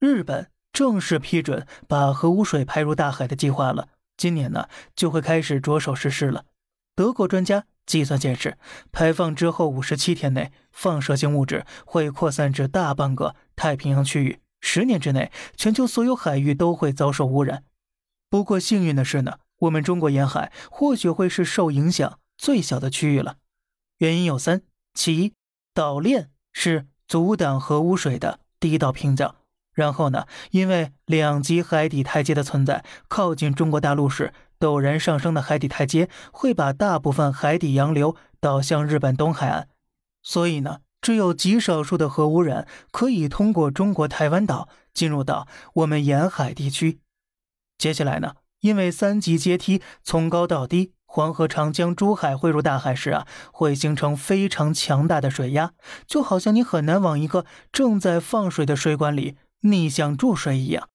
日本正式批准把核污水排入大海的计划了。今年呢，就会开始着手实施了。德国专家计算显示，排放之后五十七天内，放射性物质会扩散至大半个太平洋区域。十年之内，全球所有海域都会遭受污染。不过幸运的是呢，我们中国沿海或许会是受影响最小的区域了。原因有三：其一，岛链是阻挡核污水的第一道屏障。然后呢，因为两级海底台阶的存在，靠近中国大陆时，陡然上升的海底台阶会把大部分海底洋流导向日本东海岸，所以呢，只有极少数的核污染可以通过中国台湾岛进入到我们沿海地区。接下来呢，因为三级阶梯从高到低，黄河、长江、珠海汇入大海时啊，会形成非常强大的水压，就好像你很难往一个正在放水的水管里。逆向注水一样，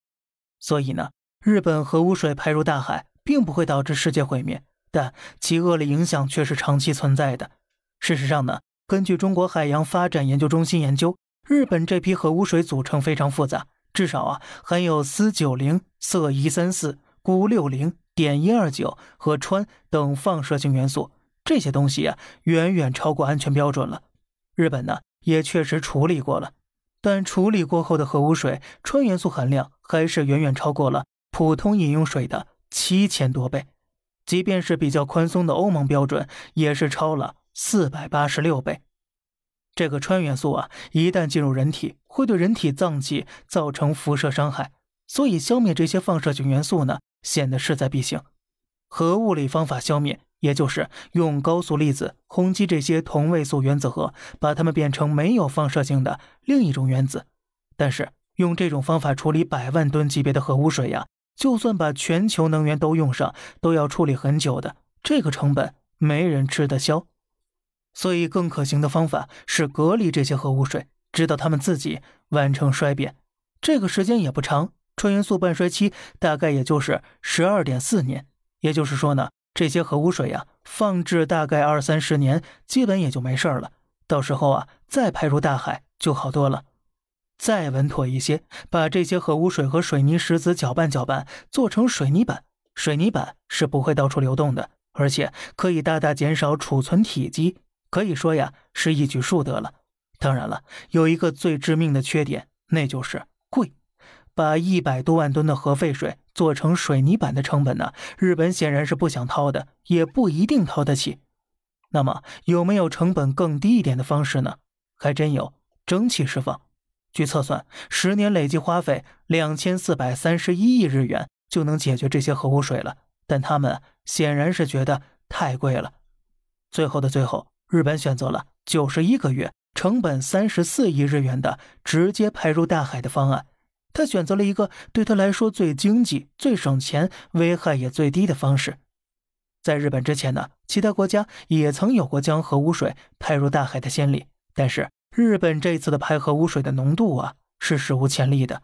所以呢，日本核污水排入大海，并不会导致世界毁灭，但其恶劣影响却是长期存在的。事实上呢，根据中国海洋发展研究中心研究，日本这批核污水组成非常复杂，至少啊含有铯九零、铯一三四、钴六零、碘一二九和氚等放射性元素，这些东西啊远远超过安全标准了。日本呢也确实处理过了。但处理过后的核污水氚元素含量还是远远超过了普通饮用水的七千多倍，即便是比较宽松的欧盟标准，也是超了四百八十六倍。这个氚元素啊，一旦进入人体，会对人体脏器造成辐射伤害，所以消灭这些放射性元素呢，显得势在必行。核物理方法消灭。也就是用高速粒子轰击这些同位素原子核，把它们变成没有放射性的另一种原子。但是用这种方法处理百万吨级别的核污水呀，就算把全球能源都用上，都要处理很久的，这个成本没人吃得消。所以更可行的方法是隔离这些核污水，直到它们自己完成衰变。这个时间也不长，氚元素半衰期大概也就是十二点四年。也就是说呢。这些核污水呀，放置大概二三十年，基本也就没事了。到时候啊，再排入大海就好多了。再稳妥一些，把这些核污水和水泥石子搅拌搅拌，做成水泥板。水泥板是不会到处流动的，而且可以大大减少储存体积，可以说呀，是一举数得了。当然了，有一个最致命的缺点，那就是贵。把一百多万吨的核废水做成水泥板的成本呢？日本显然是不想掏的，也不一定掏得起。那么有没有成本更低一点的方式呢？还真有，蒸汽释放。据测算，十年累计花费两千四百三十一亿日元就能解决这些核污水了。但他们显然是觉得太贵了。最后的最后，日本选择了九十一个月、成本三十四亿日元的直接排入大海的方案。他选择了一个对他来说最经济、最省钱、危害也最低的方式。在日本之前呢，其他国家也曾有过将核污水排入大海的先例，但是日本这次的排核污水的浓度啊，是史无前例的。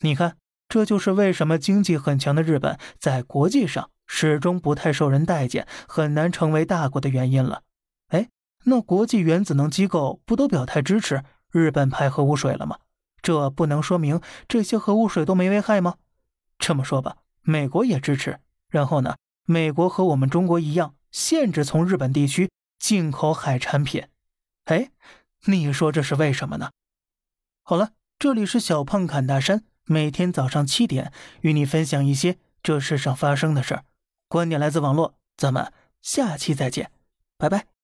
你看，这就是为什么经济很强的日本在国际上始终不太受人待见，很难成为大国的原因了。哎，那国际原子能机构不都表态支持日本排核污水了吗？这不能说明这些核污水都没危害吗？这么说吧，美国也支持。然后呢，美国和我们中国一样，限制从日本地区进口海产品。哎，你说这是为什么呢？好了，这里是小胖侃大山，每天早上七点与你分享一些这世上发生的事儿。观点来自网络，咱们下期再见，拜拜。